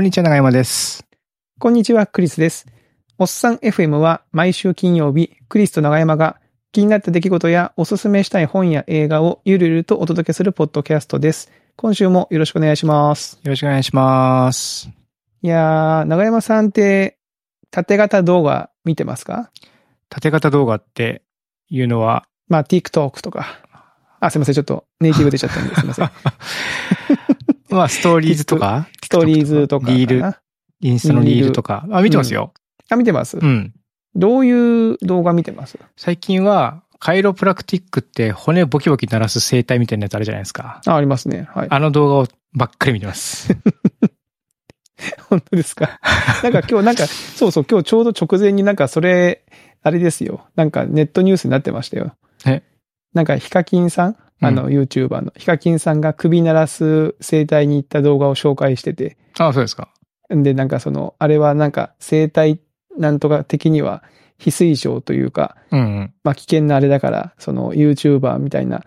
こんにちは、長山です。こんにちは、クリスです。おっさん FM は毎週金曜日、クリスと長山が気になった出来事やおすすめしたい本や映画をゆるゆるとお届けするポッドキャストです。今週もよろしくお願いします。よろしくお願いします。いやー、長山さんって縦型動画見てますか？縦型動画っていうのは、まあ TikTok とか。あ、すいません、ちょっとネイティブ出ちゃったんですいません。まあ、ストーリーズとか、ストーリーズとか。リール、インスタのリールとか？あ、見てますよ。あ、見てます、うん。どういう動画見てます？最近は、カイロプラクティックって骨ボキボキ鳴らす生態みたいなやつあるじゃないですか。あ、ありますね。はい。あの動画をばっかり見てます。本当ですか？なんか今日なんか、そうそう、今日ちょうど直前になんかそれ、あれですよ。なんかネットニュースになってましたよ。え？なんかヒカキンさん？あの、う YouTuber の。ヒカキンさんが首鳴らす生態に行った動画を紹介してて。あそうですか。んで、なんかその、あれはなんか生態なんとか的には非推奨というか、うんうん。まあ危険なあれだから、その YouTuber みたいな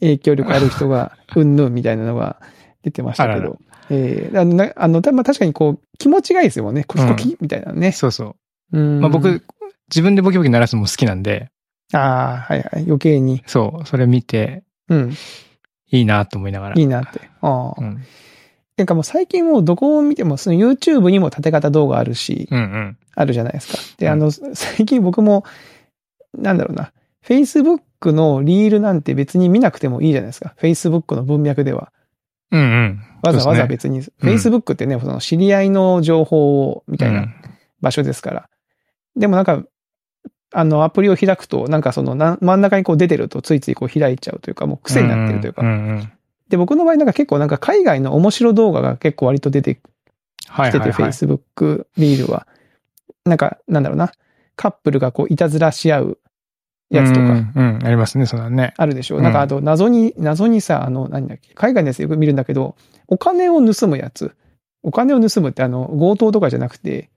影響力ある人が、うんぬんみたいなのが出てましたけあららど。えー、あの、たまあ確かにこう、気持ちがいいですよね。コキコキみたいなね。そうそう。うん。まあ僕、自分でボキボキ鳴らすのも好きなんで、ああ、はいはい。余計に。そう、それ見てうん。いいなと思いながら。いいなって。ああ。うん。なんかもう最近もうどこを見ても、その YouTube にも縦型動画あるし、うんうん。あるじゃないですか。で、うんあの、最近僕も、なんだろうな。Facebook のリールなんて別に見なくてもいいじゃないですか。Facebook の文脈では。うんうん。わざわざ別に。うん Facebook ってね、その知り合いの情報を、みたいうんな場所ですから。でもなんか、あの、アプリを開くと、なんかそのな、真ん中にこう出てるとついついこう開いちゃうというか、もう癖になってるというか。で、僕の場合なんか結構なんか海外の面白動画が結構割と出てはいきてて。Facebook リールは。なんか、なんだろうな。カップルがこういたずらし合うやつとかうん、うん、ありますね、そんなね。あるでしょなんかあと謎に、謎にさ、あの、何だっけ、海外のやつよく見るんだけど、お金を盗むやつ。お金を盗むってあの、強盗とかじゃなくて、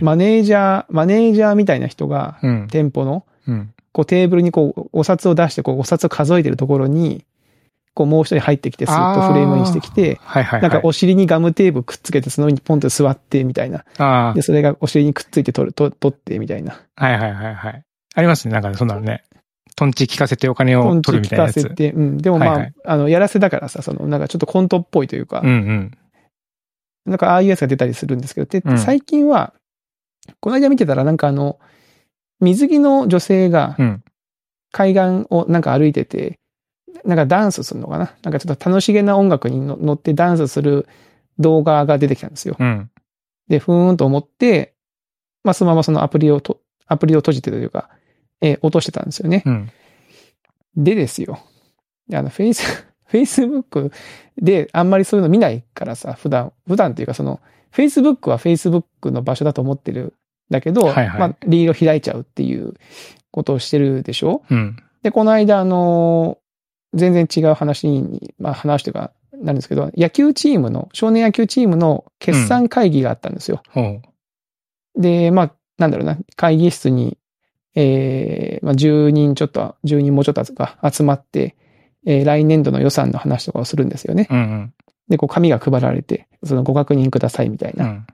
マネージャー、マネージャーみたいな人が、うん。店舗の、うん。こうテーブルにこう、お札を出して、こう、お札を数えてるところに、こう、もう一人入ってきて、スッとフレームにしてきて、はいはいはい。なんかお尻にガムテープくっつけて、その上にポンと座って、みたいな。あで、それがお尻にくっついて取る、と取って、みたいな。あ、はいはいはいはい。ありますね、なんかそんなのね。トンチ聞かせてお金をトンチ取るみたいなやつ。聞かせて、うん。でもまあ、あの、やらせだからさ、その、なんかちょっとコントっぽいというか、うんうん。なんかああいうやつが出たりするんですけど、でうん最近は、この間見てたらなんかあの、水着の女性がうん。海岸をなんか歩いてて、なんかダンスするのかな？なんかちょっと楽しげな音楽にの乗ってダンスする動画が出てきたんですよ。うん。で、ふーんと思って、まあそのままそのアプリをと、アプリを閉じてというか、えー落としてたんですよね。うん。でですよ。であの、フェイス、フェイスブックであんまりそういうの見ないからさ、普段、普段っていうかその、フェイスブックはフェイスブックの場所だと思ってるんだけど、はいはいまあ、リード開いちゃうっていうことをしてるでしょ？うん。で、この間、あの、全然違う話に、まあ話というか、なるんですけど、野球チームの、少年野球チームの決算会議があったんですよ。ほう。で、まあ、なんだろうな、会議室に、えー、まあ、10人ちょっと、10人もうちょっとか集まって、えー来年度の予算の話とかをするんですよね。うんうん。で、こう、紙が配られて、そのご確認くださいみたいうな。ん。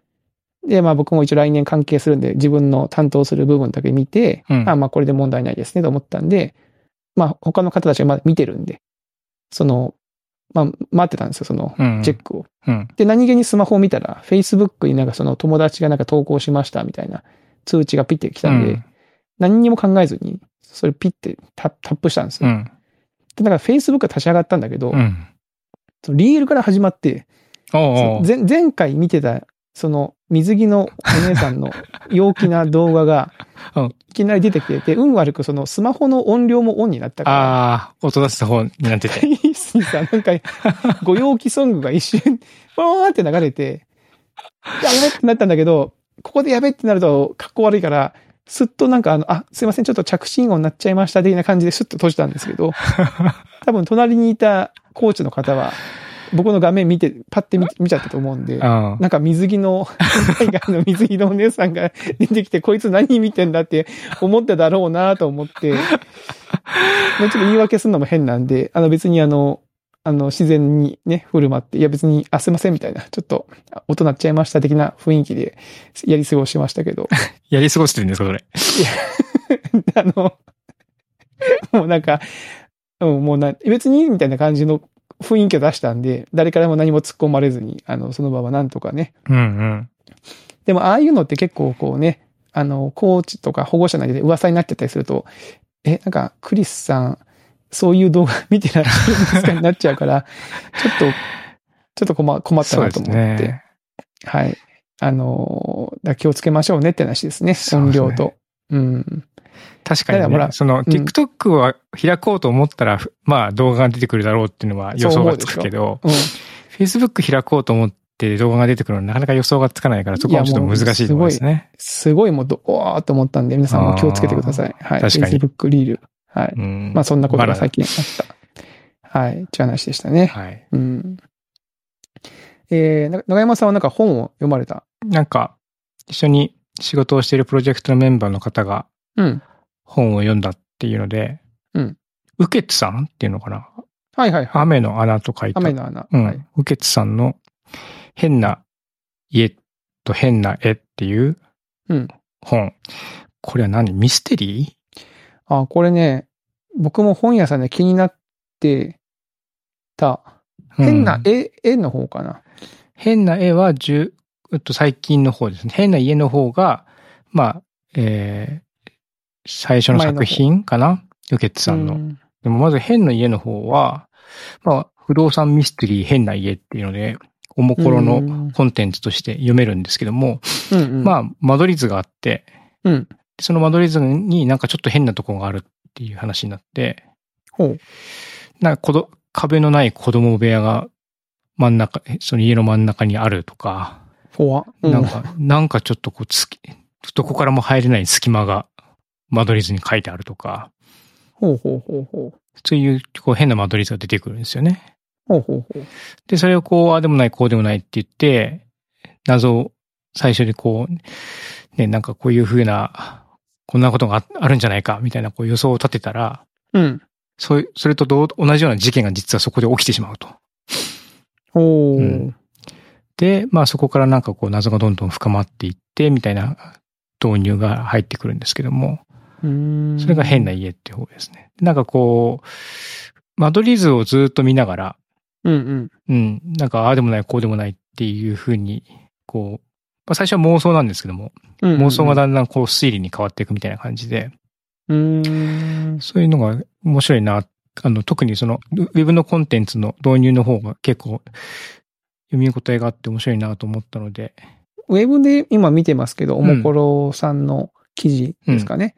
で、まあ僕も一応来年関係するんで、自分の担当する部分だけ見て、うんあまあこれで問題ないですねと思ったんで、まあ他の方たちがまだ見てるんで、その、まあ待ってたんですよ、そのうん。チェックを。うん。で、何気にスマホを見たら、Facebook になんかその友達がなんか投稿しましたみたいな通知がピッて来たんで、うん何にも考えずに、それピッてタタップしたんですよ。うん。で、なんか Facebook が立ち上がったんだけど、うん。そのリールから始まって、おうおう。前前回見てた、その水着のお姉さんの 陽気な動画がうん、いきなり出てきてて、運悪くそのスマホの音量もオンになったから、ああ、音出す方になってて。会議室にさ、なんか、ご陽気ソングが一瞬、パーって流れて、やべってなったんだけど、ここでやべってなると、格好悪いから、すっとなんかあの、あ、すいません、ちょっと着信音になっちゃいました、的な感じですっと閉じたんですけど、多分隣にいたコーチの方は、僕の画面見て、パッて見見ちゃったと思うんで、うん。なんか水着の、海外の水着のお姉さんが出てきて、こいつ何見てんだって思っただろうなと思って、もうちょっと言い訳するのも変なんで、あの別にあの、あの、自然にね、振る舞って、いや別に、あ、すいませんみたいな、ちょっと、あ音鳴っちゃいました的な雰囲気でやり過ごしましたけど、やり過ごしてるんですか、それ？あの、もうなんか、うん、もうな、別にみたいな感じの雰囲気を出したんで、誰からも何も突っ込まれずに、あの、その場はなんとかね。うんうん。でも、ああいうのって結構こうね、あの、コーチとか保護者なりで噂になっちゃったりすると、え、なんか、クリスさん、そういう動画見てらっしゃるんですかになっちゃうから、ちょっと、ちょっと困困ったなと思って。ね。はい。あの、気をつけましょうねって話ですね。音量と。うん。確かに、ただほら、その、TikTok は開こうと思ったら、まあ動画が出てくるだろうっていうのは予想がつくけど、うん。Facebook 開こうと思って動画が出てくるのはなかなか予想がつかないから、そこはちょっと難しいところですね。すごいもうど、おーっと思ったんで、皆さんも気をつけてください。はい。確かに Facebook リール。はい。うんまあそんなことが最近あった。はい。っていう話でしたね。はい。うん。えー、な長山さんはなんか本を読まれた？なんか、一緒に仕事をしているプロジェクトのメンバーの方がうん。本を読んだっていうので、うん。ウケツさんっていうのかな？はいはいはい。雨の穴と書いた。雨の穴。うん。はい。ウケツさんの変な家と変な絵っていううん本。これは何？ミステリあ、これね、僕も本屋さんで気になってた。ー変なうん絵、絵の方かな。変な絵は、じゅ、えっと、最近の方ですね。変な家の方が、まあ、えー、最初の作品かな？ウケツさんの。うんでもまず変な家の方は、まあ、不動産ミステリー変な家っていうので、おもころのうんコンテンツとして読めるんですけども、うんうん。まあ、間取り図があって、うん。その間取り図になんかちょっと変なとこがあるっていう話になって、ほう。なんかこど壁のない子供部屋が真ん中、その家の真ん中にあるとか、ほわ。うんなんか、なんかちょっとこうつき、どこからも入れない隙間が間取り図に書いてあるとか、ほうほうほうほう。そういうこう変な間取り図が出てくるんですよね。ほうほうほう。で、それをこう、ああでもない、こうでもないって言って、謎を最初にこう、ね、なんかこういう風な、こんなことがああるんじゃないか、みたいなこう予想を立てたら、うん。そそれと同同じような事件が実はそこで起きてしまうと。ほう。うんで、まあそこからなんかこう謎がどんどん深まっていって、みたいな導入が入ってくるんですけども、うーんそれが変な家っていう方ですね。なんかこう、間取り図をずっと見ながら、うんうん。うん、なんかああでもない、こうでもないっていう風に、こう、まあ最初は妄想なんですけども、うんうん妄想がだんだんこう推理に変わっていくみたいな感じで、うーん。そういうのが面白いな。あの、特にその、ウェブのコンテンツの導入の方が結構読み応えがあって面白いなと思ったので、ウェブで今見てますけど、おうんもころさんの記事ですかね。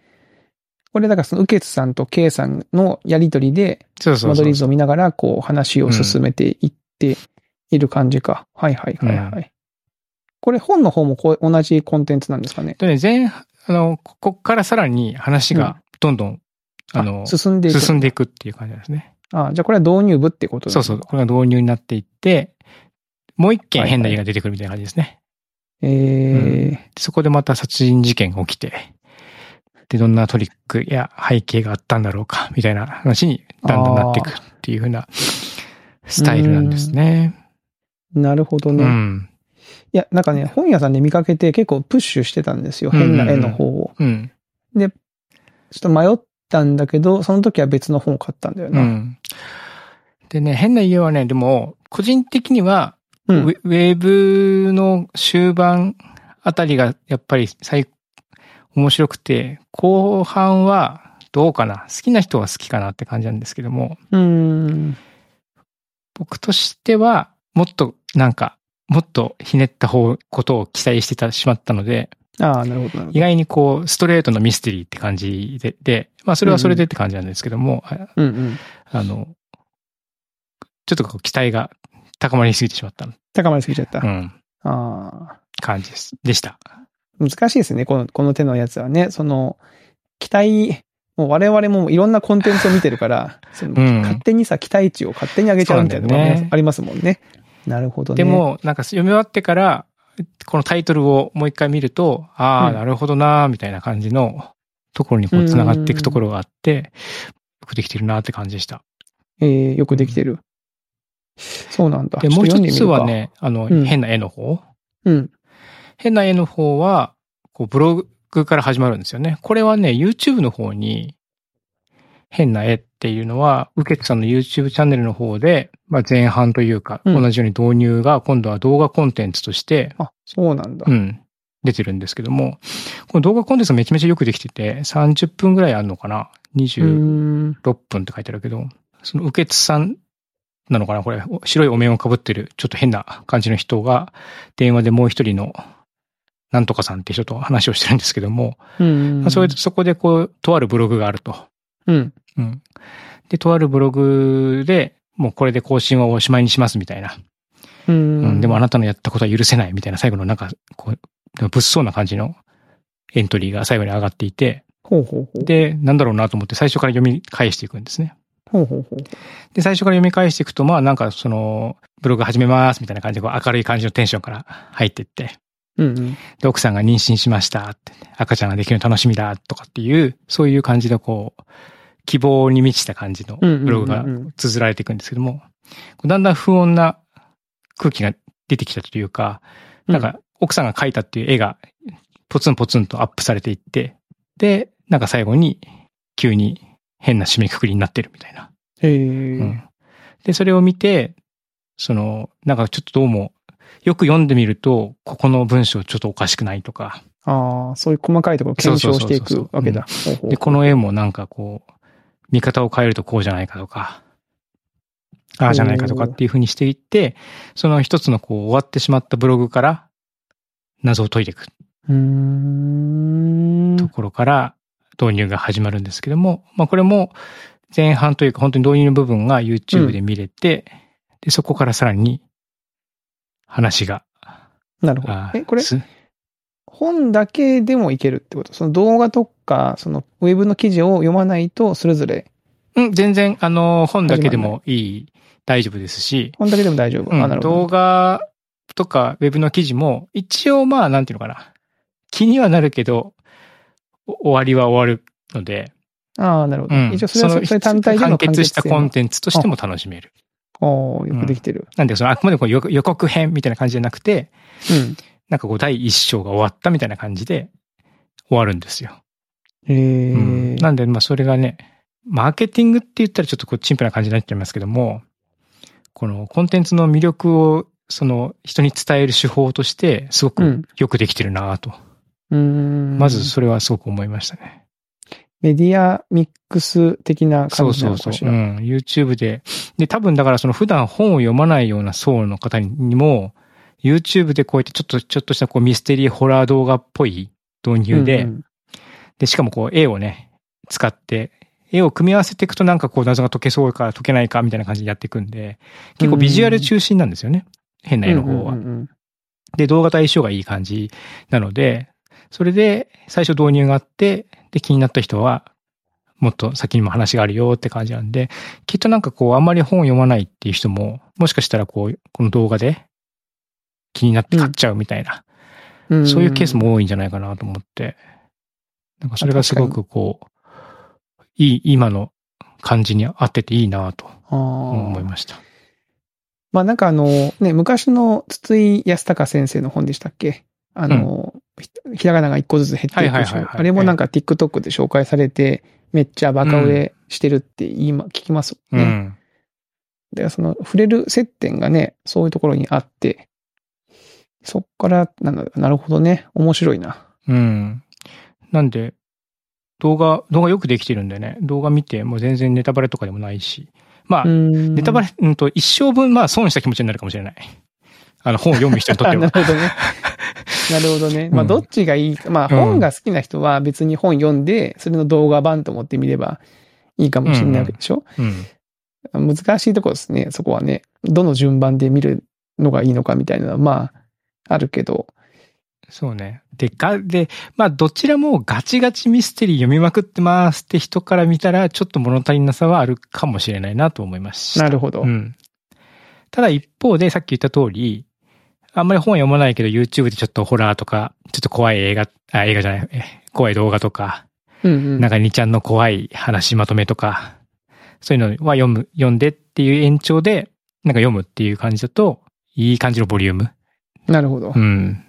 これだからその、ウケツさんとケイさんのやりとりで、そうそうそう間取り図を見ながら、こう、話を進めていっている感じか。はいはいはいはい。うこれ本の方もこう同じコンテンツなんですかね？でね、前、あの、ここからさらに話がどんどん、あの、あ進んでいく。進んでいくっていう感じなんですね。あじゃあこれは導入部ってことそうそう。これが導入になっていって、もう一件変な家が出てくるみたいな感じですね。えーでそこでまた殺人事件が起きて、で、どんなトリックや背景があったんだろうか、みたいな話にだんだんなっていくっていう風なスタイルなんですね。なるほどうね。ん。いや、なんかね、本屋さんで見かけて結構プッシュしてたんですよ。変な絵の方を。うん。ちょっと迷ったんだけど、その時は別の本を買ったんだよな。うん。でね、変な家はね、でも、個人的には、うんウェブの終盤あたりがやっぱり最、面白くて、後半はどうかな？好きな人は好きかなって感じなんですけども、うーん。僕としては、もっとなんか、もっとひねった方、ことを期待してたしまったので、ああ、なるほど、意外にこう、ストレートのミステリーって感じで、で、まあそれはそれでって感じなんですけども。うんうん。あの、ちょっとこう期待が高まりすぎてしまった、高まりすぎちゃった。うん、ああ。感じです。でした。難しいですね、この、この手のやつはね。その、期待、もう我々もいろんなコンテンツを見てるから、そのうん勝手にさ、期待値を勝手に上げちゃうみたいなのがありますもんね。なるほどね。で、も、なんか読み終わってから、このタイトルをもう一回見ると、ああ、うんなるほどなーみたいな感じのところにこう繋がっていくところがあって、よくできてるなって感じでした。えー、よくできてる。そうなんだ。で、もう一つはね、あの、うん変な絵の方。と読ん。変な絵の方は、こう、ブログから始まるんですよね。これはね、YouTube の方に、変な絵っていうのは、ウケツさんの YouTube チャンネルの方で、まあ前半というか、うん同じように導入が今度は動画コンテンツとして、うん。あ、そうなんだ。うん、出てるんですけども、この動画コンテンツがめちゃめちゃよくできてて、30分ぐらいあるのかな？うー ?26 ん。分って書いてあるけど、そのウケツさんなのかな？これ、白いお面をかぶってる、ちょっと変な感じの人が、電話でもう一人の、なんとかさんって人と話をしてるんですけども、うん。まあ、それでそこでこう、とあるブログがあると。うん。うん。で、とあるブログで、もうこれで更新はおしまいにしますみたいな。ううん。ん。でもあなたのやったことは許せないみたいな最後のなんか、こう、物騒な感じのエントリーが最後に上がっていて、ほうほうほう。で、なんだろうなと思って最初から読み返していくんですね。ほうほうほう。で、最初から読み返していくと、まあなんかその、ブログ始めますみたいな感じでこう明るい感じのテンションから入っていって、うんうん。で、奥さんが妊娠しましたって、赤ちゃんができるの楽しみだとかっていう、そういう感じのこう、希望に満ちた感じのブログが綴られていくんですけども、だんだん不穏な空気が出てきたというか、なんか奥さんが描いたっていう絵がポツンポツンとアップされていって、で、なんか最後に急に変な締めくくりになってるみたいな。へえ。うんで、それを見て、その、なんかちょっとどうも、よく読んでみると、ここの文章ちょっとおかしくないとか、ああ、そういう細かいところを検証していくわけだ。で、この絵もなんかこう、見方を変えるとこうじゃないかとか、ああじゃないかとかっていう風にしていって、その一つのこう終わってしまったブログから謎を解いていく。ところから導入が始まるんですけども、まあこれも前半というか本当に導入の部分が YouTube で見れて、で、そこからさらに話が。なるほどあ。え、これ、す本だけでもいけるってこと？その動画とか、そのウェブの記事を読まないと、それぞれ、うん、全然、あの、本だけでもいい、大丈夫ですし、本だけでも大丈夫？うんあ、なるほど。動画とかウェブの記事も、一応まあ、なんていうのかな。気にはなるけど、お終わりは終わるので、ああ、なるほど。うん。一応それはそそれ単体での完結したコンテンツとしても楽しめる。ツ。おーよくできてる。なんで、そのあくまでこう予予告編みたいな感じじゃなくて、うん。なんかこう第一章が終わったみたいな感じで終わるんですよ。へえ、うんなんで、まあそれがね、マーケティングって言ったらちょっとこうチンプな感じになっちゃいますけども、このコンテンツの魅力をその人に伝える手法としてすごくうん。よくできてるなと。うーん。まずそれはすごく思いましたね。メディアミックス的なそ感うそうそう。じなのかしら。うん。YouTube で。で、多分だからその普段本を読まないような層の方にも、YouTube でこうやってちょっと、ちょっとしたこうミステリーホラー動画っぽい導入で、うんうんで、しかもこう絵をね、使って、絵を組み合わせていくとなんかこう謎が解けそうか解けないかみたいな感じでやっていくんで、結構ビジュアル中心なんですよね。変な絵の方は。うんうんうんで、動画と相性がいい感じなので、それで最初導入があって、で、気になった人は、もっと先にも話があるよって感じなんで、きっとなんかこう、あんまり本を読まないっていう人も、もしかしたらこう、この動画で気になって買っちゃうみたいな、うん。そういうケースも多いんじゃないかなと思って、なんかそれがすごくこう、いい、今の感じに合ってていいなと思いました。まあなんかあの、ね、昔の筒井康隆先生の本でしたっけ？あの、ひひらがなが一個ずつ減っていくはいはいはいはい。あれもなんか TikTok で紹介されて、めっちゃバカ売れしてるって今聞きますもね。うん。で、その触れる接点がね、そういうところにあって、そっから、なんだ、なるほどね。面白いな。うん。なんで、動画、動画よくできてるんでね、動画見てもう全然ネタバレとかでもないし、まあ、ネネタバレ、うんと、一生分、まあ、損した気持ちになるかもしれない。あの、本を読む人にとってなは。るほどね。なるほどね。まあ、うんどっちがいいか。まあ、うん本が好きな人は別に本読んで、それの動画版と思ってみればいいかもしれないわけでしょ、うん。難しいところですね。そこはね。どの順番で見るのがいいのかみたいなのは、まあ、あるけど。そうね。で、が、で、まあ、どちらもガチガチミステリー読みまくってますって人から見たら、ちょっと物足りなさはあるかもしれないなと思いました。なるほど。うん。ただ一方で、さっき言った通り、あんまり本読まないけど YouTube でちょっとホラーとか、ちょっと怖い映画、あ、映画じゃない、え怖い動画とか、うんうん。なんか2ちゃんの怖い話まとめとか、そういうのは読む、読んでっていう延長で、なんか読むっていう感じだと、いい感じのボリューム。なるほど。うん。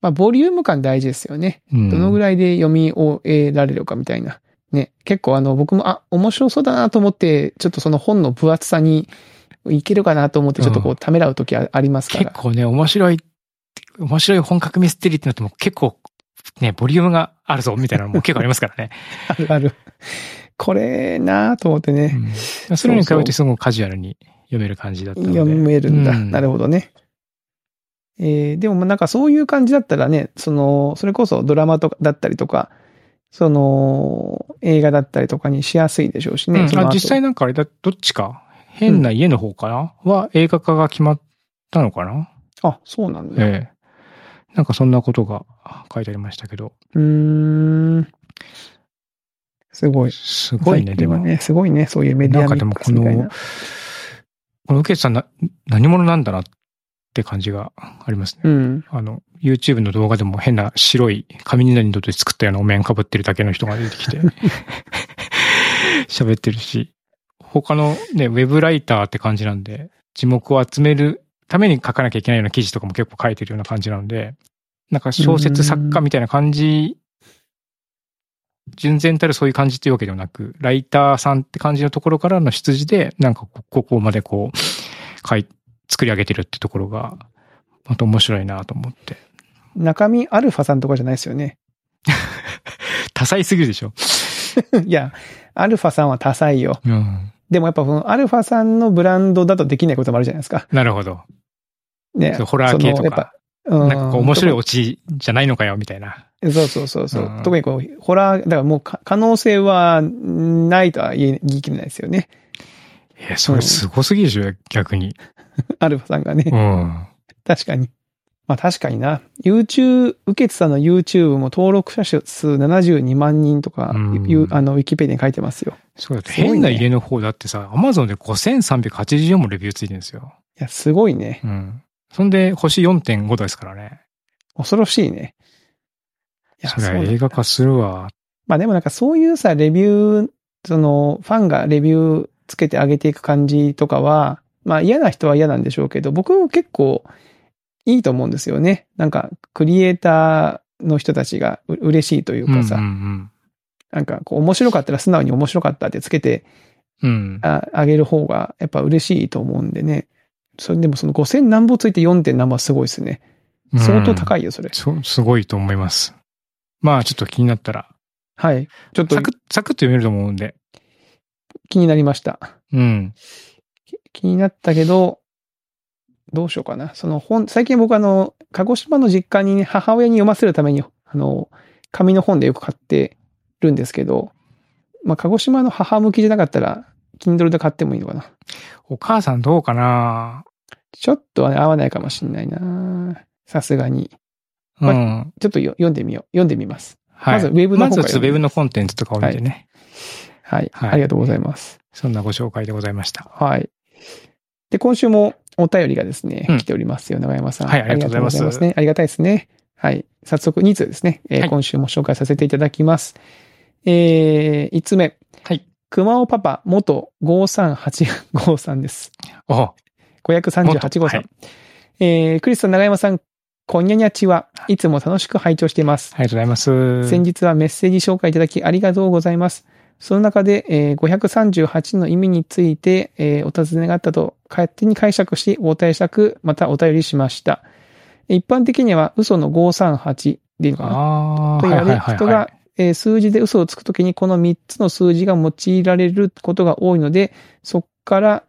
まあ、ボリューム感大事ですよね。うんどのぐらいで読み終えられるかみたいな。ね。結構あの、僕も、あ、面白そうだなと思って、ちょっとその本の分厚さにいけるかなと思って、ちょっとこう、ためらうときあありますから。結構ね、面白い、面白い本格ミステリーってなっても結構、ね、ボリュームがあるぞ、みたいなのも結構ありますからね。あるある。これなと思ってね。うん、それに比べてすごくカジュアルに読める感じだったので。読めるんだ。うんなるほどね。えーでもまあなんかそういう感じだったらね、その、それこそドラマとかだったりとか、その、映画だったりとかにしやすいでしょうしね。うんあ実際なんかあれだ、どっちか、変な家の方かな、は映画化が決まったのかな？あ、そうなんだ。ええ。なんかそんなことが書いてありましたけど。うーん。すごい。すごいね、でも。ね、すごいね、そういうメディアミックスみたいな。この受けさんな、何者なんだなって感じがありますね。うん。あの、YouTube の動画でも変な白い紙になりにとって作ったようなお面被ってるだけの人が出てきて、喋ってるし、他のね、ウェブライターって感じなんで、字幕を集めるために書かなきゃいけないような記事とかも結構書いてるような感じなので、なんか小説作家みたいな感じ、純然たるそういう感じっていうわけではなく、ライターさんって感じのところからの出自で、なんかこここまでこう、書い、作り上げてるってところが、また面白いなと思って。中身アルファさんとかじゃないですよね。多彩すぎるでしょ。いや、アルファさんは多彩よ。うん。でもやっぱこのアルファさんのブランドだとできないこともあるじゃないですか。なるほど。ね。ホラー系とかそのやっぱうんなんかこう面白いオチじゃないのかよ、みたいな。そうそうそうそう、うん特にこう、ホラー、だからもうか可能性はないとは言い切れないですよね。え、それすごすぎるでしょ、逆に。アルファさんがね。うん。確かに。まあ確かにな。YouTube、受けてたの YouTube も登録者数72万人とか、うんあの、ウィキペディアに書いてますよ。そうだって、すごいね変な家の方だってさ、アマゾンで5384もレビューついてるんですよ。いや、すごいね。うん。そんで、星4.5ですからね。恐ろしいね。いや、それ映画化するわ。まあでもなんかそういうさ、レビュー、その、ファンがレビューつけてあげていく感じとかは、まあ嫌な人は嫌なんでしょうけど、僕結構いいと思うんですよね。なんか、クリエイターの人たちがう嬉しいというかさ、うんうんなんかこう面白かったら素直に面白かったってつけて。ああげる方がやっぱ嬉しいと思うんでね。それでもその5000何歩ついて 4. 点何歩はすごいですね。相当高い。いよ、それ。そう、すごいと思います。まあ、ちょっと気になったら、はい。ちょっとサクッ、サクッと読めると思うんで。気になりました。うん。気になったけど、どうしようかな。その本、最近僕あの、鹿児島の実家にね、母親に読ませるために、あの、紙の本でよく買ってるんですけど、まあ、鹿児島の母向きじゃなかったら、Kindle で買ってもいいのかな。お母さんどうかな？ちょっとはね、合わないかもしんないなさすがに。まうん。ちょっとよ読んでみよう。読んでみます。はい。まずウェブのまずウェブのコンテンツとかを見てね。はい。はいありがとうございます。そんなご紹介でございました。はい。で、今週もお便りがですね、うん来ておりますよ、長山さん。はいありがとうございますありがとね。ありがたいですね。はい。早速2通ですね、えーはい今週も紹介させていただきます。えー、5つ目。はい。熊尾パパ、元538号さんです。お538号さん。はいえー、クリスさん、長山さん、こんにゃにゃちは、いつも楽しく拝聴しています。ありがとうございます。先日はメッセージ紹介いただきありがとうございます。その中で、えー538の意味について、えーお尋ねがあったと勝手に解釈し、お答えしたく、またお便りしました。一般的には嘘の538でいいのかなと言われ、はいはいはい人がはい。、えー数字で嘘をつくときにこの3つの数字が用いられることが多いので、そこから、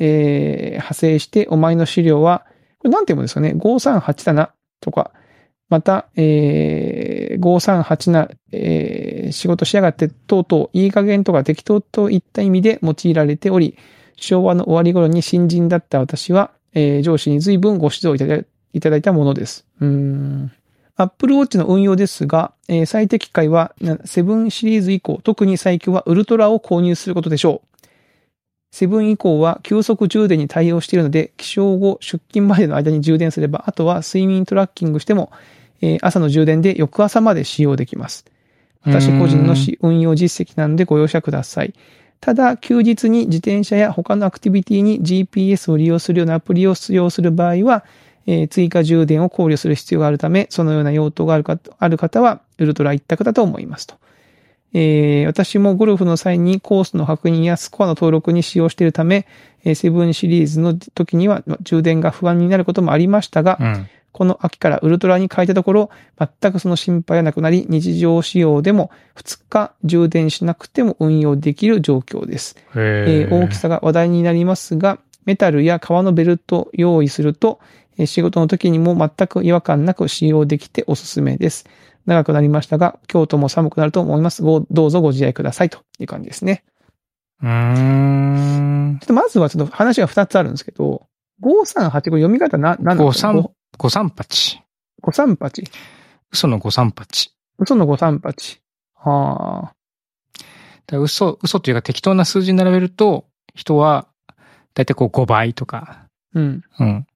えー派生して、お前の資料は、これなんて読むんですかね ?538 だな、とか、また、えー、538な、えー仕事しやがって、とうとう、いい加減とか適当といった意味で用いられており、昭和の終わり頃に新人だった私は、えー上司に随分ご指導いただいたものです。うーん。Apple Watch の運用ですが、えー最適解はな7シリーズ以降、特に最強はウルトラを購入することでしょう。7以降は急速充電に対応しているので、起床後、出勤までの間に充電すれば、あとは睡眠トラッキングしても、えー朝の充電で翌朝まで使用できます。私個人の運用実績なのでご容赦ください。ただ、休日に自転車や他のアクティビティに GPS を利用するようなアプリを使用する場合は、えー追加充電を考慮する必要があるため、そのような用途があるかある方は、ウルトラ一択だと思いますと。えー私もゴルフの際にコースの確認やスコアの登録に使用しているため、えーセブンシリーズの時には充電が不安になることもありましたが、うん。この秋からウルトラに変えたところ、全くその心配はなくなり、日常使用でも2日充電しなくても運用できる状況です。へえー大きさが話題になりますが、メタルや革のベルト用意すると、えー仕事の時にも全く違和感なく使用できておすすめです。長くなりましたが、京都も寒くなると思います。ごどうぞご自愛くださいという感じですね。うーんちょ。っとまずはちょっと話が2つあるんですけど、538、これ読み方な、なんだろう53五三八。538。嘘の五三八。嘘の538。はあ。だ嘘、嘘というか適当な数字に並べると、人は、だいたいこう5倍とか、うん。うん。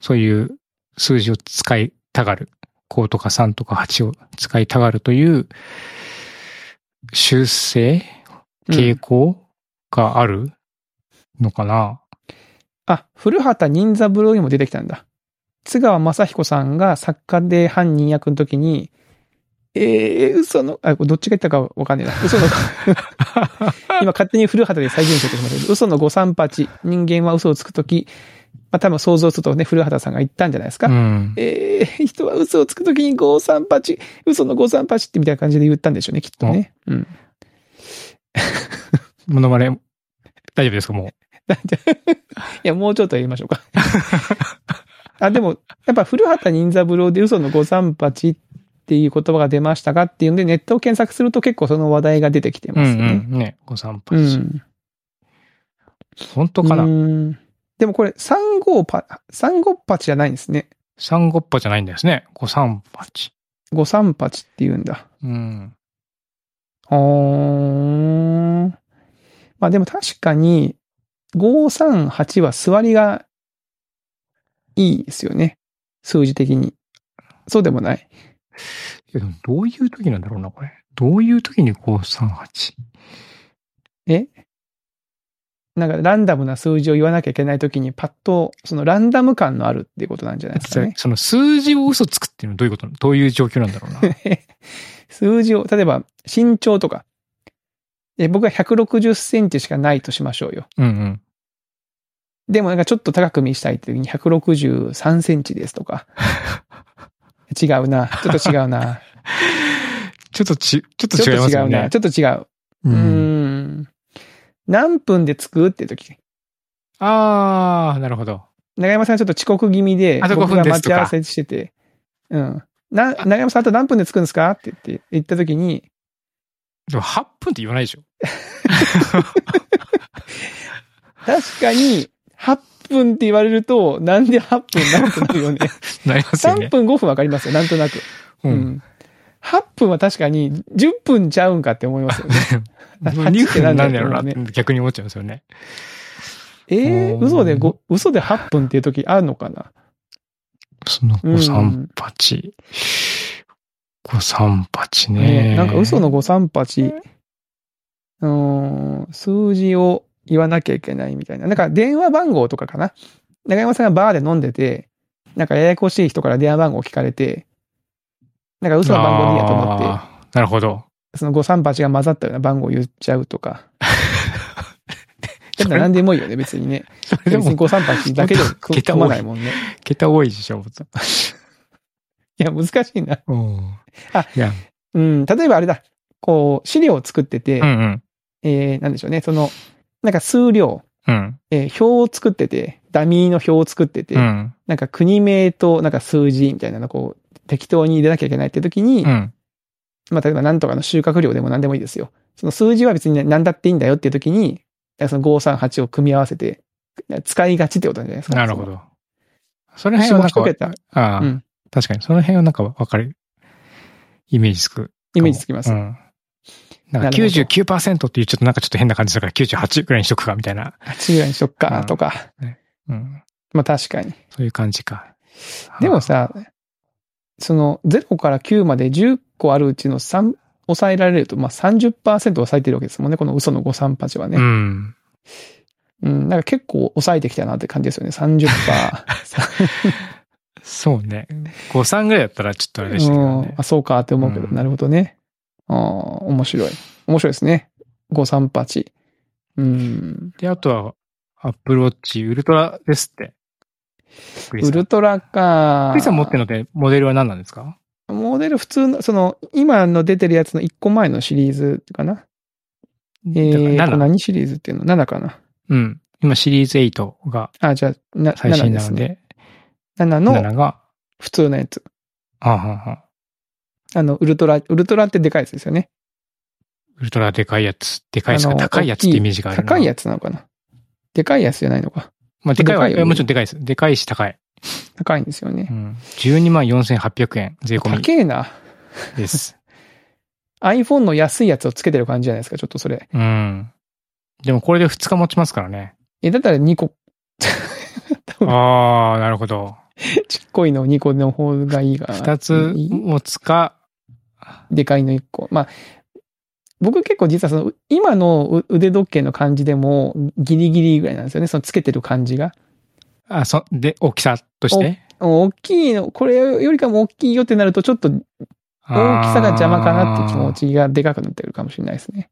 そういう数字を使いたがる。5とか3とか8を使いたがるという、修正傾向があるのかな、あ、古畑任三郎にも出てきたんだ。津川雅彦さんが作家で犯人役の時に、えー、嘘の、あ、これどっちが言ったかわかんねえな。嘘の、今勝手に古畑で再現しようとしましたけど、嘘の538、人間は嘘をつくとき、まあ多分想像するとね、古畑さんが言ったんじゃないですか。うん。えー、人は嘘をつくときに538、嘘の538ってみたいな感じで言ったんでしょうね、きっとね。うん。モノマネ、大丈夫ですかもう。いや、もうちょっと言いましょうか。あ、でも、やっぱ古畑任三郎で嘘の538っていう言葉が出ましたかっていうんで、ネットを検索すると結構その話題が出てきてうんますね。うん。ね、5三う八。ん。本当かな、うんでもこれ、35パ、358じゃないんですね。三五波じゃないんですね。5三八。538って言うんだ。うん。あーまあでも確かに、538は座りがいいですよね。数字的に。そうでもない。いやでもどういう時なんだろうな、これ。どういう時に538。え？なんかランダムな数字を言わなきゃいけないときにパッと、そのランダム感のあるっていうことなんじゃないですかね。その数字を嘘つくっていうのはどういうことどういう状況なんだろうな。数字を、例えば身長とか。え僕は160センチしかないとしましょうよ。うんうん。でもなんかちょっと高く見したいって時に163センチですとか。違うな。ちょっと違うな。ちょっとち、ちょっとちょ違いますよねっと違うな。。ちょっと違う。うん。何分で着く？っていう時。あー、なるほど。長山さんがちょっと遅刻気味で、あと5僕が分ですとか待ち合わせしてて、うん。な、長山さんあと何分で着くんですか？って言って、言った時に、でも8分って言わないでしょ。確かに、8分って言われると、なんで8分なんてなるよね。なりますよ3ね。分5分わかりますよ、なんとなく。う。うんん。8分は確かに、10分ちゃうんかって思いますよね。2分なんだろうなっ8逆に思っちゃうんですよね。えー、うん嘘でご、嘘で8分っていう時あるのかな？そのうん538。538ねね。なんか嘘の538、うーん、数字を言わなきゃいけないみたいな。なんか電話番号とかかな？長山さんがバーで飲んでて、なんかややこしい人から電話番号聞かれて、なんか嘘の番号でいいやと思って、なるほど。その538が混ざったような番号を言っちゃうとか。だったら何でもいいよね、別にね。別にも、538だけで組まないもんね。桁多いでしょ。いや、難しいな。うん。あいや、うん、例えばあれだ。こう、資料を作ってて、うんうん。えー、なんでしょうね、その、なんか数量、うん。えー表を作ってて、ダミーの表を作ってて、うん。なんか国名となんか数字みたいなのをこう、適当に入れなきゃいけないって時に、うん。まあ、例えば何とかの収穫量でも何でもいいですよ。その数字は別にね何だっていいんだよっていう時に、その538を組み合わせて、使いがちってことなんじゃないですか。なるほど。その。辺はなんかああ、うん確かに、その辺はなんかわかる。イメージつく。イメージつきます。うん。なんかなるほど99%っていうちょっとなんかちょっと変な感じだから98ぐらいにしとくかみたいな。8ぐらいにしとくか、とか。うん。まあ確かに。そういう感じか。でもさ、その0から9まで10個あるうちの3、抑えられると、まあ30%抑えてるわけですもんね。この嘘の538はね。うん。うん。なんか結構抑えてきたなって感じですよね。30%。そうね。53ぐらいだったらちょっとあれでしたけどね。うんあ、そうかって思うけど、うんなるほどね。ああ、面白い。面白いですね。538。うん。で、あとは、アップルウォッチウルトラですって。ウルトラか。クリスさん持ってるので、モデルは何なんですか？モデル普通の、その、今の出てるやつの1個前のシリーズかな？えーと、だから7何シリーズっていうの ?7 かな？うん。今シリーズ8があ、じゃあ、な最新7ですね。なので、7の7が、普通のやつ。あははあの、ウルトラ、ウルトラってでかいやつですよね。ウルトラでかいやつ。でかいやつか高いやつってイメージがあるな。高いやつなのかな？でかいやつじゃないのか。まあ、でかいは、ねもちろんでかいです。でかいし高い。高いんですよねう。ん。12万4800円、税込み高えな。です。iPhone の安いやつをつけてる感じじゃないですか、ちょっとそれ。うん。でもこれで2日持ちますからね。え、だったら2個、ああ、なるほど。ちっこいの2個の方がいいが。2つ持つか、でかいの1個。まあ、僕結構実はその、今のう腕時計の感じでもギリギリぐらいなんですよね。そのつけてる感じが。あ、そ、で、大きさとして？大きいの、これよりかも大きいよってなるとちょっと大きさが邪魔かなって気持ちがでかくなってるかもしれないですね。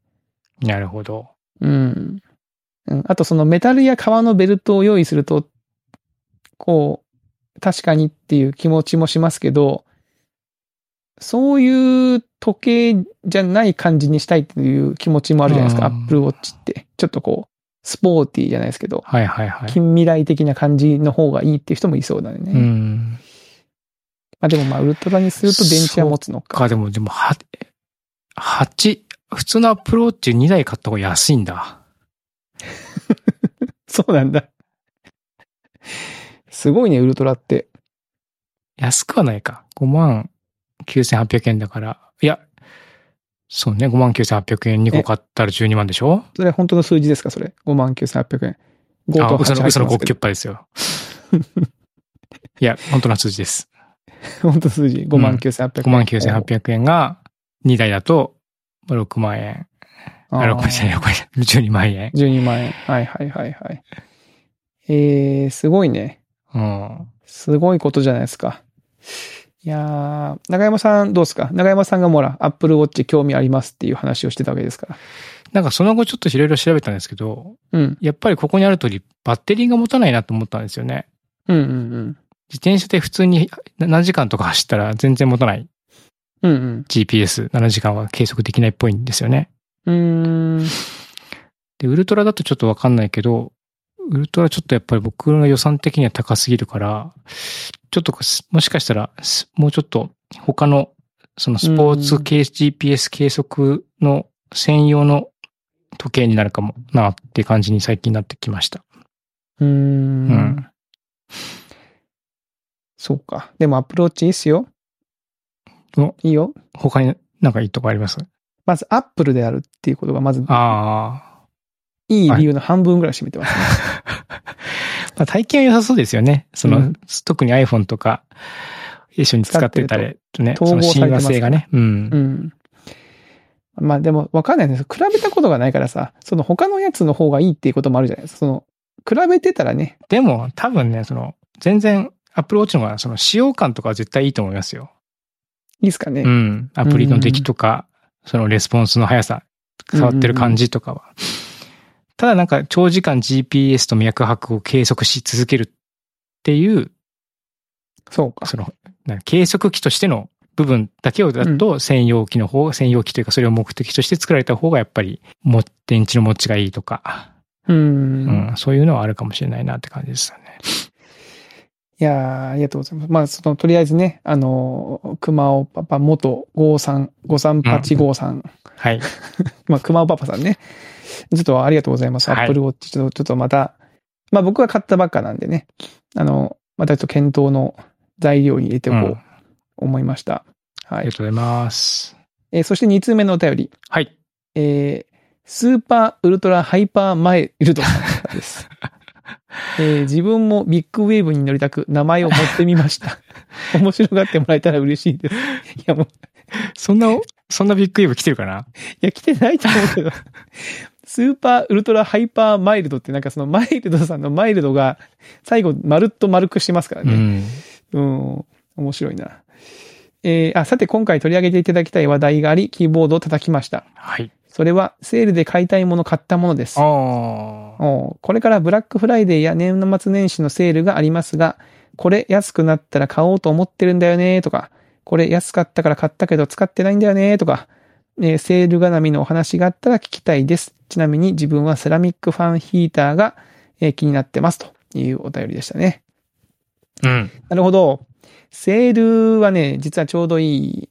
なるほど。うん。うんあとそのメタルや革のベルトを用意すると、こう、確かにっていう気持ちもしますけど、そういう時計じゃない感じにしたいっていう気持ちもあるじゃないですか、アうんップルウォッチって。ちょっとこう、スポーティーじゃないですけど、はいはいはい。近未来的な感じの方がいいっていう人もいそうだね。うん。まあでもまあ、ウルトラにすると電池は持つのか。か、でも、でも、は、8、普通のアップルウォッチ2台買った方が安いんだ。そうなんだ。すごいね、ウルトラって。安くはないか。5万9800円だから。いや、そうね、5万9800円2個買ったら12万でしょ？それ本当の数字ですかそれ？59,800円。5とあ、嘘8の、嘘の5入ってキュッパですよ。いや、本当の数字です。本当の数字。59,800円。5万9800円が2台だと6万円。あ、6万円じゃない、6万円。12万円。12万円。はいはいはいはい。えー、すごいね。うん。すごいことじゃないですか。いやー、長山さんどうですか？長山さんがもら、アップルウォッチ興味ありますっていう話をしてたわけですから。なんかその後ちょっといろいろ調べたんですけど、うん。やっぱりここにある通りバッテリーが持たないなと思ったんですよね。うんうん自転車で普通に何時間とか走ったら全然持たないうん。うん GPS7 時間は計測できないっぽいんですよね。うん。うーん。で、ウルトラだとちょっとわかんないけど、ウルトラちょっとやっぱり僕の予算的には高すぎるから、ちょっとすもしかしたら、すもうちょっと他の、そのスポーツ系 GPS 計測の専用の時計になるかもなって感じに最近なってきました。うー。うんん。そうか。でもアップルウォッチいいっすよ。おいいよ。他になんかいいとこあります？まずアップルであるっていうことがまず、あいい理由の半分ぐらい占めてますね。あ。まあ、体験は良さそうですよね。その、うん特に iPhone とか一緒に使ってたりとね、統合されて性がね。うんう。ん。まあでもわかんないです。比べたことがないからさ、その他のやつの方がいいっていうこともあるじゃないですか。その、比べてたらね、でも多分ね、その、全然 Apple Watch の方がその使用感とかは絶対いいと思いますよ。いいですかね。うん。アプリの出来とか、そのレスポンスの速さ、触ってる感じとかは。ただなんか長時間 GPS と脈拍を計測し続けるっていう、そうか。その、計測器としての部分だけをだと専用機の方、専用機というかそれを目的として作られた方がやっぱり、も電池の持ちがいいとか、う。うんん、そういうのはあるかもしれないなって感じですよね。いやーありがとうございます。まあ、その、とりあえずね、あの、熊尾パパ元53、53853、はい。まあ、熊尾パパさんね。ちょっとありがとうございます。アはいップルウォッチ、ちょっと、ちょっとまた、まあ僕は買ったばっかなんでね、あの、またちょっと検討の材料に入れておこうんう、思いました。はいありが。とうございます。えーそして2通目のお便り。はい。えースーパーウルトラハイパーマイルドです。えー自分もビッグウェーブに乗りたく名前を持ってみました。面白がってもらえたら嬉しいです。いやもう、そんな、そんなビッグウェーブ来てるかな？いや、来てないと思うけど。スーパーウルトラハイパーマイルドってなんかそのマイルドさんのマイルドが最後まるっと丸くしてますからね。うん。うん。面白いな。えーあ、さて今回取り上げていただきたい話題があり、キーボードを叩きました。はい。それは、セールで買いたいもの買ったものです。ああ。おうこれからブラックフライデーや年末年始のセールがありますが、これ安くなったら買おうと思ってるんだよねとか、これ安かったから買ったけど使ってないんだよねとか、えーセール絡みのお話があったら聞きたいです。ちなみに自分はセラミックファンヒーターが、えー気になってますというお便りでしたね。うん。なるほど。セールはね、実はちょうどいい、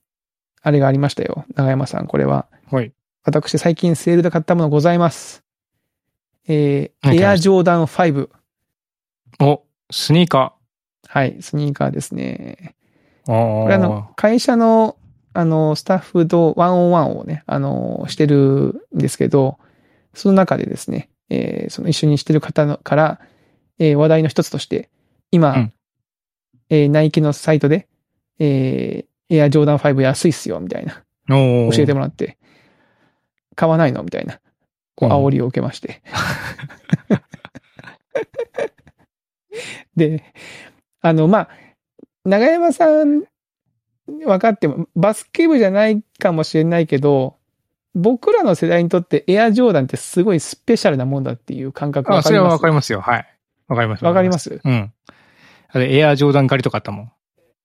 あれがありましたよ。長山さん、これは。はい。私、最近セールで買ったものございます。えー、エアジョーダン5。お、スニーカはい、スニーカーですね。ー。ああ。これあの、会社の、あの、スタッフとワンオンワンをね、あの、してるんですけど、その中でですね、えーその一緒にしてる方のから、えー話題の一つとして、今、うん。えーナイキのサイトで、えーエアジョーダン5安いっすよ、みたいな、教えてもらって、買わないの？みたいな、こう、うん。煽りを受けまして。で、あの、まあ、長山さん、分かっても、バスケ部じゃないかもしれないけど、僕らの世代にとってエアジョーダンってすごいスペシャルなもんだっていう感覚あ、それはわかります？わかりますよ。はい。わかります。わかります？うん。あれ、エアジョーダン狩りとかあったもん。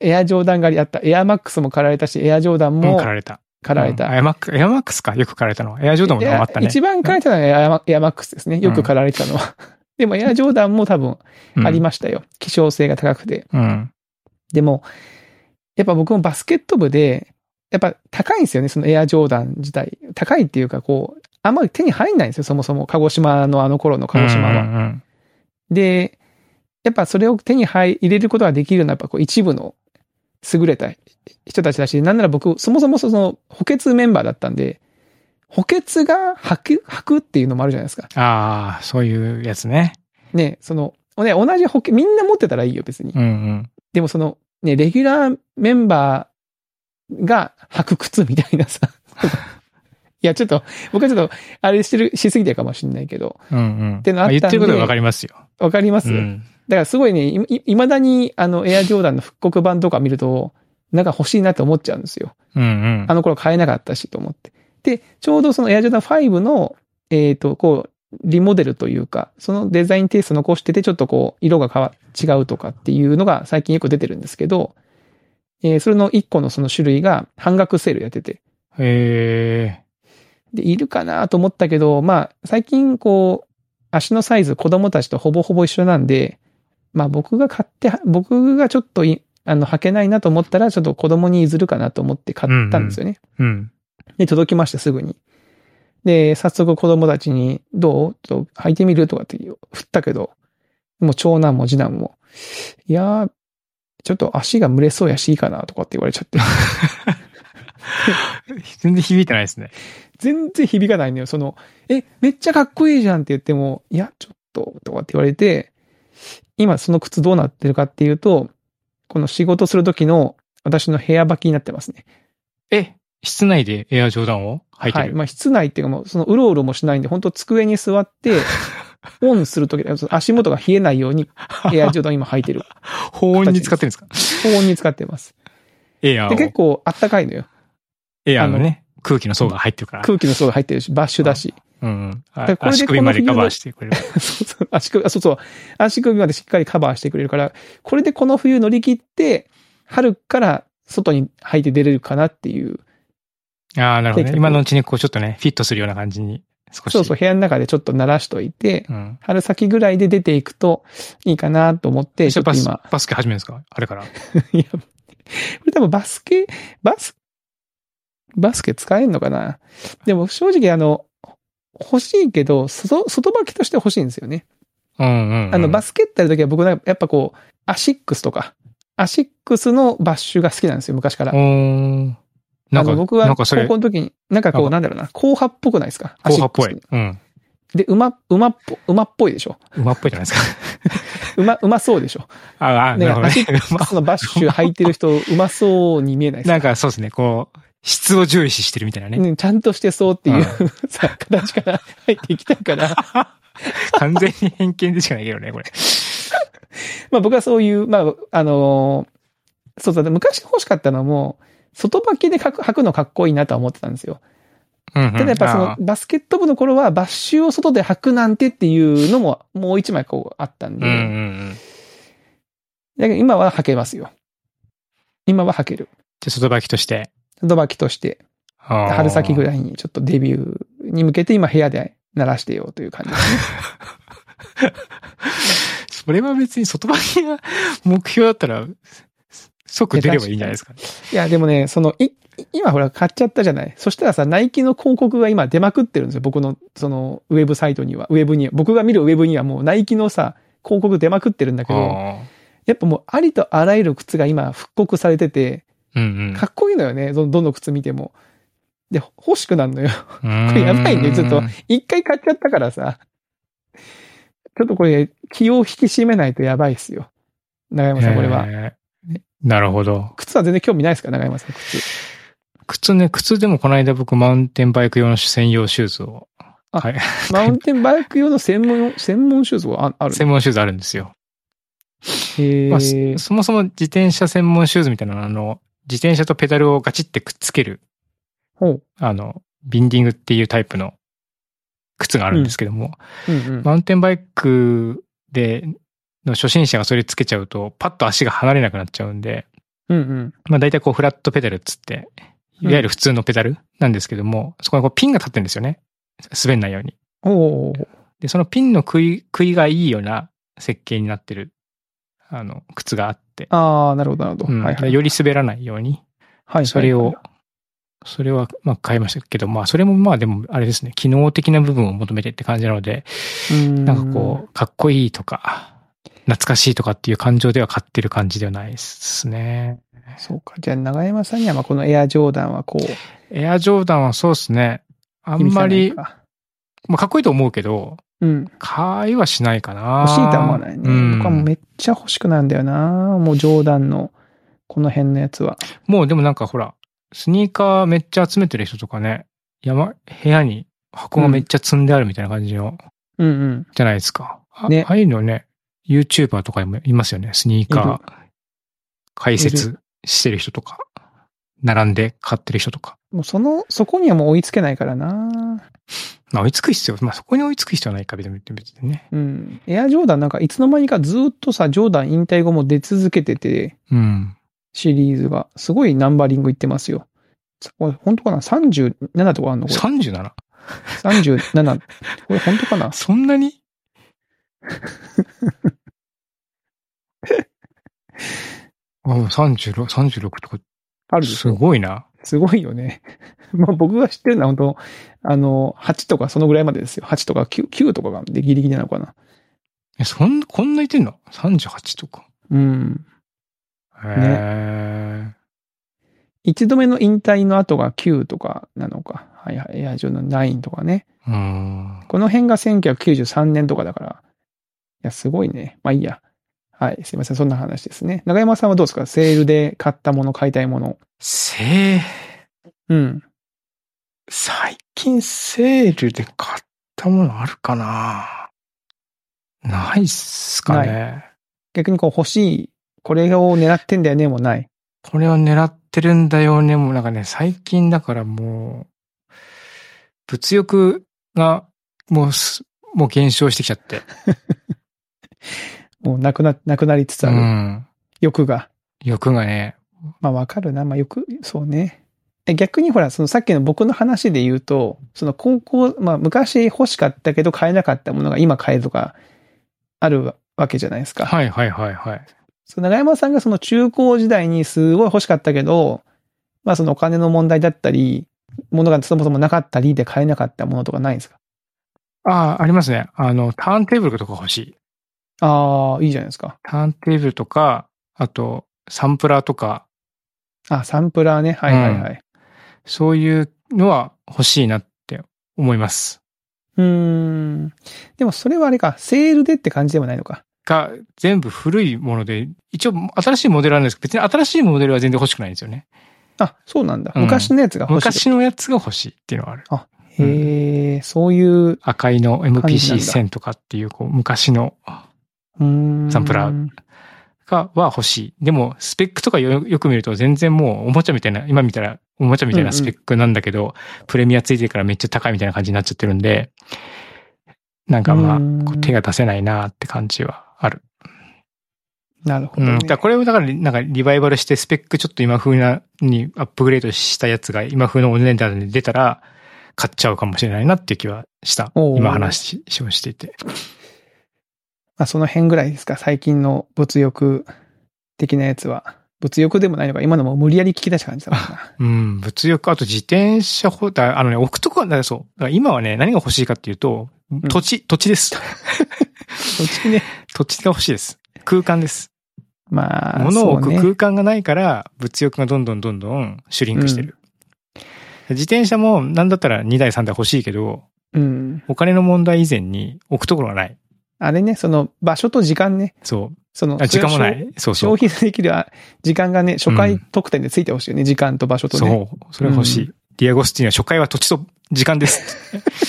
エアジョーダン狩りあった。エアマックスも狩られたし、エアジョーダンも狩られた。狩られた。うんエアマックス、エアマックスか。よく狩られたのは。エアジョーダンもあったね。一番狩られたのはエアマエアマックスですね。よく狩られてたのは。でもエアジョーダンも多分ありましたよ。希少性が高くて。うん。でも、やっぱ僕もバスケット部で、やっぱ高いんですよね、そのエアジョーダン自体。高いっていうか、こう、あんまり手に入んないんですよ、そもそも。鹿児島のあの頃の鹿児島は。うんうんうんで、やっぱそれを手に入れることができるのは、やっぱこう一部の優れた人たちだし、なんなら僕、そもそもその補欠メンバーだったんで、補欠が履く、履くっていうのもあるじゃないですか。ああ、そういうやつね。ね、その、ね、同じ補欠、みんな持ってたらいいよ、別に。うんうん。でもその、ね、レギュラーメンバーが履く靴みたいなさ。いや、ちょっと、僕はちょっと、あれしてる、しすぎてるかもしれないけど、うんうん。てのあったんで言ってることがわかりますよ。わかります、うん。だからすごいね、い、い未だに、あの、エアジョーダンの復刻版とか見ると、なんか欲しいなって思っちゃうんですよ。うんうん。あの頃買えなかったしと思って。で、ちょうどそのエアジョーダン5の、えっ、と、こう、リモデルというか、そのデザインテイスト残してて、ちょっとこう、色が変わ、違うとかっていうのが最近よく出てるんですけど、えーそれの1個のその種類が半額セールやってて、へえ。で、いるかなと思ったけど、まあ、最近こう、足のサイズ子供たちとほぼほぼ一緒なんで、まあ僕が買って、僕がちょっとい、あの、履けないなと思ったら、ちょっと子供に譲るかなと思って買ったんですよね。うん。で、届きました、すぐに。で、早速子供たちに、どう？と履いてみる？とかって振ったけど、もう長男も次男も、いやー、ちょっと足が蒸れそうやしいいかなとかって言われちゃって。全然響いてないですね。全然響かないのよ。その、え、めっちゃかっこいいじゃんって言っても、いや、ちょっと、とかって言われて、今その靴どうなってるかっていうと、この仕事する時の私の部屋履きになってますね。え、室内で？エアジョーダンを？履いてる、はい。まあ、室内っていうかもう、そのうろうろもしないんで、本当机に座って、オンするとき、足元が冷えないように、エアジョーダン今履いてる。保温に使ってるんですか？高温に使ってます。で、エアを。結構あったかいのよ。エアのね、空気の層が入ってるから。空気の層が入ってるし、バッシュだし。うんうん。これで足首までカバーしてくれる。そうそう、足首、あ、そうそう。足首までしっかりカバーしてくれるから、これでこの冬乗り切って、春から外に履いて出れるかなっていう。ああ、なるほどね。で今のうちにこうちょっとね、フィットするような感じに少し。そうそう、部屋の中でちょっと慣らしといて、うん。春先ぐらいで出ていくといいかなと思って、ちょっと今、バスケ始めるんですか？あれから。いや、これ多分バスケ、バス、バスケ使えんのかな？でも正直あの、欲しいけど、外、外履きとして欲しいんですよね。うんうん、うん。あの、バスケットやるときは僕なんかやっぱこう、アシックスとか、アシックスのバッシュが好きなんですよ、昔から。おーなんか、僕は高校の時に、なんかこう、なんだろうな、後派っぽくないですか？後派っぽい。うん。スで、馬、馬っぽ、馬っぽいでしょ？馬っぽいじゃないですか。馬、馬そうでしょ？ああ、なね、るほどねアシックスのバッシュ履いてる人、馬そうに見えないですか？なんかそうですね、こう、質を重視してるみたいなね。うんちゃんとしてそうっていう、さ、形から入っていきたいから、完全に偏見でしかないけどね、これ。まあ僕はそういう、まあ、あのーそうだ、昔欲しかったのも、外履きで履くのかっこいいなとは思ってたんですよ。ただやっぱそのあ、バスケット部の頃はバッシュを外で履くなんてっていうのももう一枚こうあったんで。だけど今は履けますよ。今は履ける。で、外履きとして。外履きとして、春先ぐらいにちょっとデビューに向けて今部屋で鳴らしてようという感じですね。それは別に外履きが目標だったら、即出ればいいんじゃないですか。いや、でもね、その、い、今ほら買っちゃったじゃない。そしたらさ、ナイキの広告が今出まくってるんですよ。僕の、その、ウェブサイトには。ウェブには。僕が見るウェブにはもうナイキのさ、広告出まくってるんだけど、あやっぱもうありとあらゆる靴が今復刻されてて、ーうんかっこいいのよね。どどの靴見ても。で、欲しくなるのよ。うん。これやばいねちょっとうん一回買っちゃったからさ。ちょっとこれ、気を引き締めないとやばいっすよ。長山さん、これは。えーなるほど。靴は全然興味ないですか長山さん、靴。靴ね、靴でもこの間僕マウンテンバイク用の専用シューズを。あはい。マウンテンバイク用の専門、専門シューズはあある専門シューズあるんですよ。へまあーそそもそも自転車専門シューズみたいなのはあの、自転車とペダルをガチってくっつける、ほう。あの、ビンディングっていうタイプの靴があるんですけども、うんうん。マウンテンバイクで、の初心者がそれつけちゃうと、パッと足が離れなくなっちゃうんで、うんうん。まあ大体こうフラットペダルっつって、いわゆる普通のペダルなんですけども、そこにこうピンが立ってるんですよね。滑んないように。おーで、そのピンの食い、食いがいいような設計になってる、あの、靴があって、ああ、なるほど、なるほど。うんはいはい。より滑らないように、はいはい。それを、それは、まあ買いましたけど、まあそれもまあでもあれですね、機能的な部分を求めてって感じなので、うん、なんかこう、かっこいいとか、懐かしいとかっていう感情では買ってる感じではないですね。そうか。じゃあ、長山さんには、まあ、このエアジョーダンはこう、エアジョーダンはそうですね。あんまり、まあかっこいいと思うけど、うん。買いはしないかな。欲しいとは思わないね。うん僕はめっちゃ欲しくなるんだよな。もうジョーダンの、この辺のやつは。もうでもなんかほら、スニーカーめっちゃ集めてる人とかね、山、部屋に箱がめっちゃ積んであるみたいな感じの、うんうん。じゃないですか。あねああいうのね、YouTuber とかにもいますよね。スニーカー解い説してる人とか、並んで買ってる人とか。もうその、そこにはもう追いつけないからな。まあ追いつく必要、まあそこに追いつく必要はないか、別に別にね。うん。エアジョーダンなんかいつの間にかずっとさ、ジョーダン引退後も出続けてて、うん。シリーズが。すごいナンバリングいってますよ。これ本当かな ?37 とかあんの？これ。37? 37。これ本当かな？そんなに？あ、36、36とか、あるすごいな。すごいよね。まあ僕が知ってるのは本当あの、8とかそのぐらいまでですよ。8とか 9, 9とかがでギリギリなのかな。え、そんな、こんないてんの ?38 とか。うん。へえ。一度目の引退の後が9とかなのか。はいはい。エアジョーダン9とかね。うん。この辺が1993年とかだから。いや、すごいね。まあいいや。はい。すいません。そんな話ですね。長山さんはどうですか？セールで買ったもの、買いたいもの。せうん。最近セールで買ったものあるかな？ないっすかね。逆にこう欲しい、これを狙ってんだよね、もうない。これを狙ってるんだよね。もうなんかね、最近だからもう、物欲がもうす、もう減少してきちゃって。もうなくな、なくなりつつうある。ん。欲が。欲がね、まあわかるな。まあよく、そうね。え逆にほら、そのさっきの僕の話で言うと、その高校、まあ昔欲しかったけど買えなかったものが今買えるとか、あるわけじゃないですか。はいはいはいはい。その長山さんがその中高時代にすごい欲しかったけど、まあそのお金の問題だったり、ものがそもそもなかったりで買えなかったものとかないんですか？ああ、ありますね。あの、ターンテーブルとか欲しい。ああ、いいじゃないですか。ターンテーブルとか、あと、サンプラーとか、あ、サンプラーね。はいはいはい。そういうのは欲しいなって思います。うーん。でもそれはあれか、セールでって感じではないのか。が、全部古いもので、一応新しいモデルあるんですけど、別に新しいモデルは全然欲しくないんですよね。あ、そうなんだ。うん昔のやつが欲しい。昔のやつが欲しいっていうのがある。へえ、そういう、赤いの感じなん MPC だ1000とかっていう、こう、昔の。サンプラーが、は欲しい。でも、スペックとかよよく見ると全然もうおもちゃみたいな、今見たらおもちゃみたいなスペックなんだけど、プレミアついてるからめっちゃ高いみたいな感じになっちゃってるんで、なんかまあ、手が出せないなって感じはある。うん。なるほどね。だからこれをだから、なんかリバイバルしてスペックちょっと今風な、にアップグレードしたやつが今風のお値段で出たら、買っちゃうかもしれないなっていう気はした。今話をしていて。まあ、その辺ぐらいですか？最近の物欲的なやつは。物欲でもないのか、今のも無理やり聞き出した感じだな。うん、物欲、あと自転車ほだ、あのね、置くとこは、だそう。だから今はね、何が欲しいかっていうと、ん土地、土地です。そっちね。土地が欲しいです。空間です。まあ、物を置く空間がないから、物欲がどんどんどんどんシュリンクしてる。自転車も、なんだったら2台3台欲しいけど、うん。お金の問題以前に置くところがない。あれね、その場所と時間ね。そう。その、あ時間もない。そうそう。消費できるあ時間がね、初回特典でついてほしいよね。時間と場所とね。そう。それが欲しい。ディアゴスティーニは初回は土地と時間です。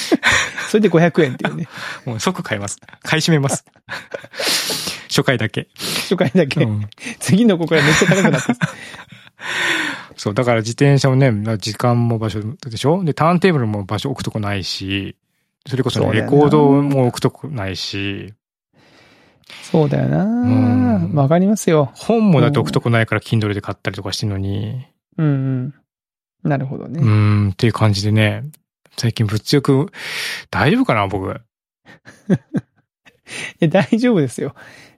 それで500円っていうね。もう即買います。買い占めます。初回だけ。初回だけ。うん次のここからめっちゃ高くなってる。そう、だから自転車もね、時間も場所でしょ？で、ターンテーブルも場所置くとこないし、それこそレコードも置くとこないし、そうだよなうんわかりますよ。本もだって置くとこないから Kindle で買ったりとかしてるのに、うんうん。なるほどね。うーん、っていう感じでね、最近物欲、大丈夫かな僕。いや大丈夫ですよ。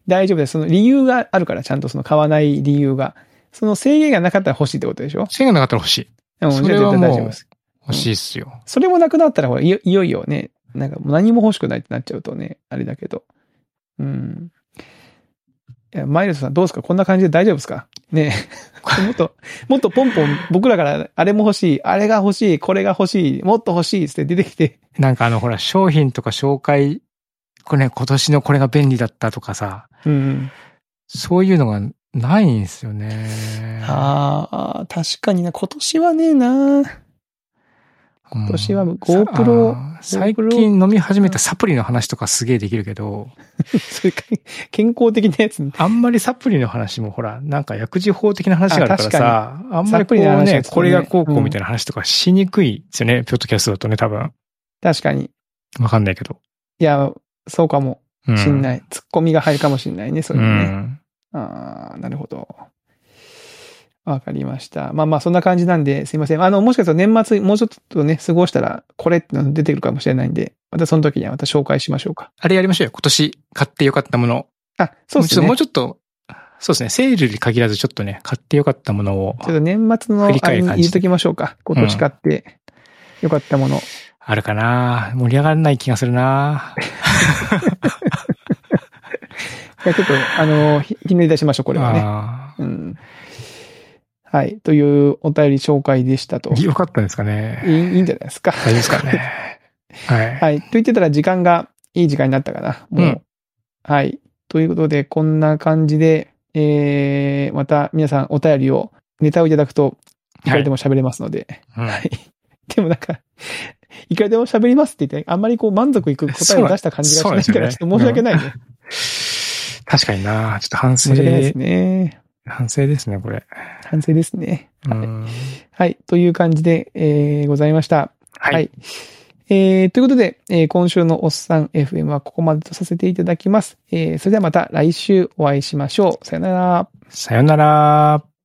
大丈夫です。その理由があるから、ちゃんとその買わない理由が。その制限がなかったら欲しいってことでしょ？制限なかったら欲しい。うんそれはもう大丈夫です。欲しいっすよ。それもなくなったら、ほら、いよいよね、なんか何も欲しくないってなっちゃうとね、あれだけど。うん。いや、マイルドさんどうですか？こんな感じで大丈夫ですか？ね えもっと、もっとポンポン僕らからあれも欲しい、あれが欲しい、これが欲しい、もっと欲しいって出てきて、なんかあの、ほら、商品とか紹介、これね、今年のこれが便利だったとかさ、うんうん。そういうのがないんですよね。ああ、確かにな、今年はねえな今今年は GoPro 最近飲み始めたサプリの話とかすげえできるけど、それか健康的なやつ。あんまりサプリの話もほら、なんか薬事法的な話があるからさ、あんまりこうね、ねこれがこうこうみたいな話とかしにくいですよね、ピョットキャストだとね、多分。確かに。わかんないけど。いや、そうかもうん。しんない。ツッコミが入るかもしんないね、そうれはね。ん。ああ、なるほど。わかりました。まあまあ、そんな感じなんで、すいません。あの、もしかしたら年末、もうちょっとね、過ごしたら、これっての出てくるかもしれないんで、またその時にはまた紹介しましょうか。あれやりましょうよ。今年買ってよかったもの。あ、そうですね。もうちょっと、そうですね。セールに限らずちょっとね、買ってよかったものをちょっと年末の振りあれに入れときましょうか。今年買って、よかったもの。あるかな盛り上がらない気がするな いや、ちょっと、あの、ひひねり出しましょう、これはね。あうん。はい。というお便り紹介でしたと。よかったですかね。いいいんじゃないですか。大丈夫ですかね。はい。はい。と言ってたら時間がいい時間になったかな。もう。うんはい。ということで、こんな感じで、えー、また皆さんお便りを、ネタをいただくと、いくらでも喋れますので。うんはい。でもなんか、いくらでも喋りますって言って、あんまりこう満足いく答えを出した感じがしないから、ちょっと申し訳ないね。確かになちょっと反省申し、訳ないですね。反省ですね、これ。反省ですね。うんはい。という感じで、えー、ございました。はい。はいえー、ということで、えー今週のおっさん FM はここまでとさせていただきます。えー、それではまた来週お会いしましょう。さよなら。さよなら。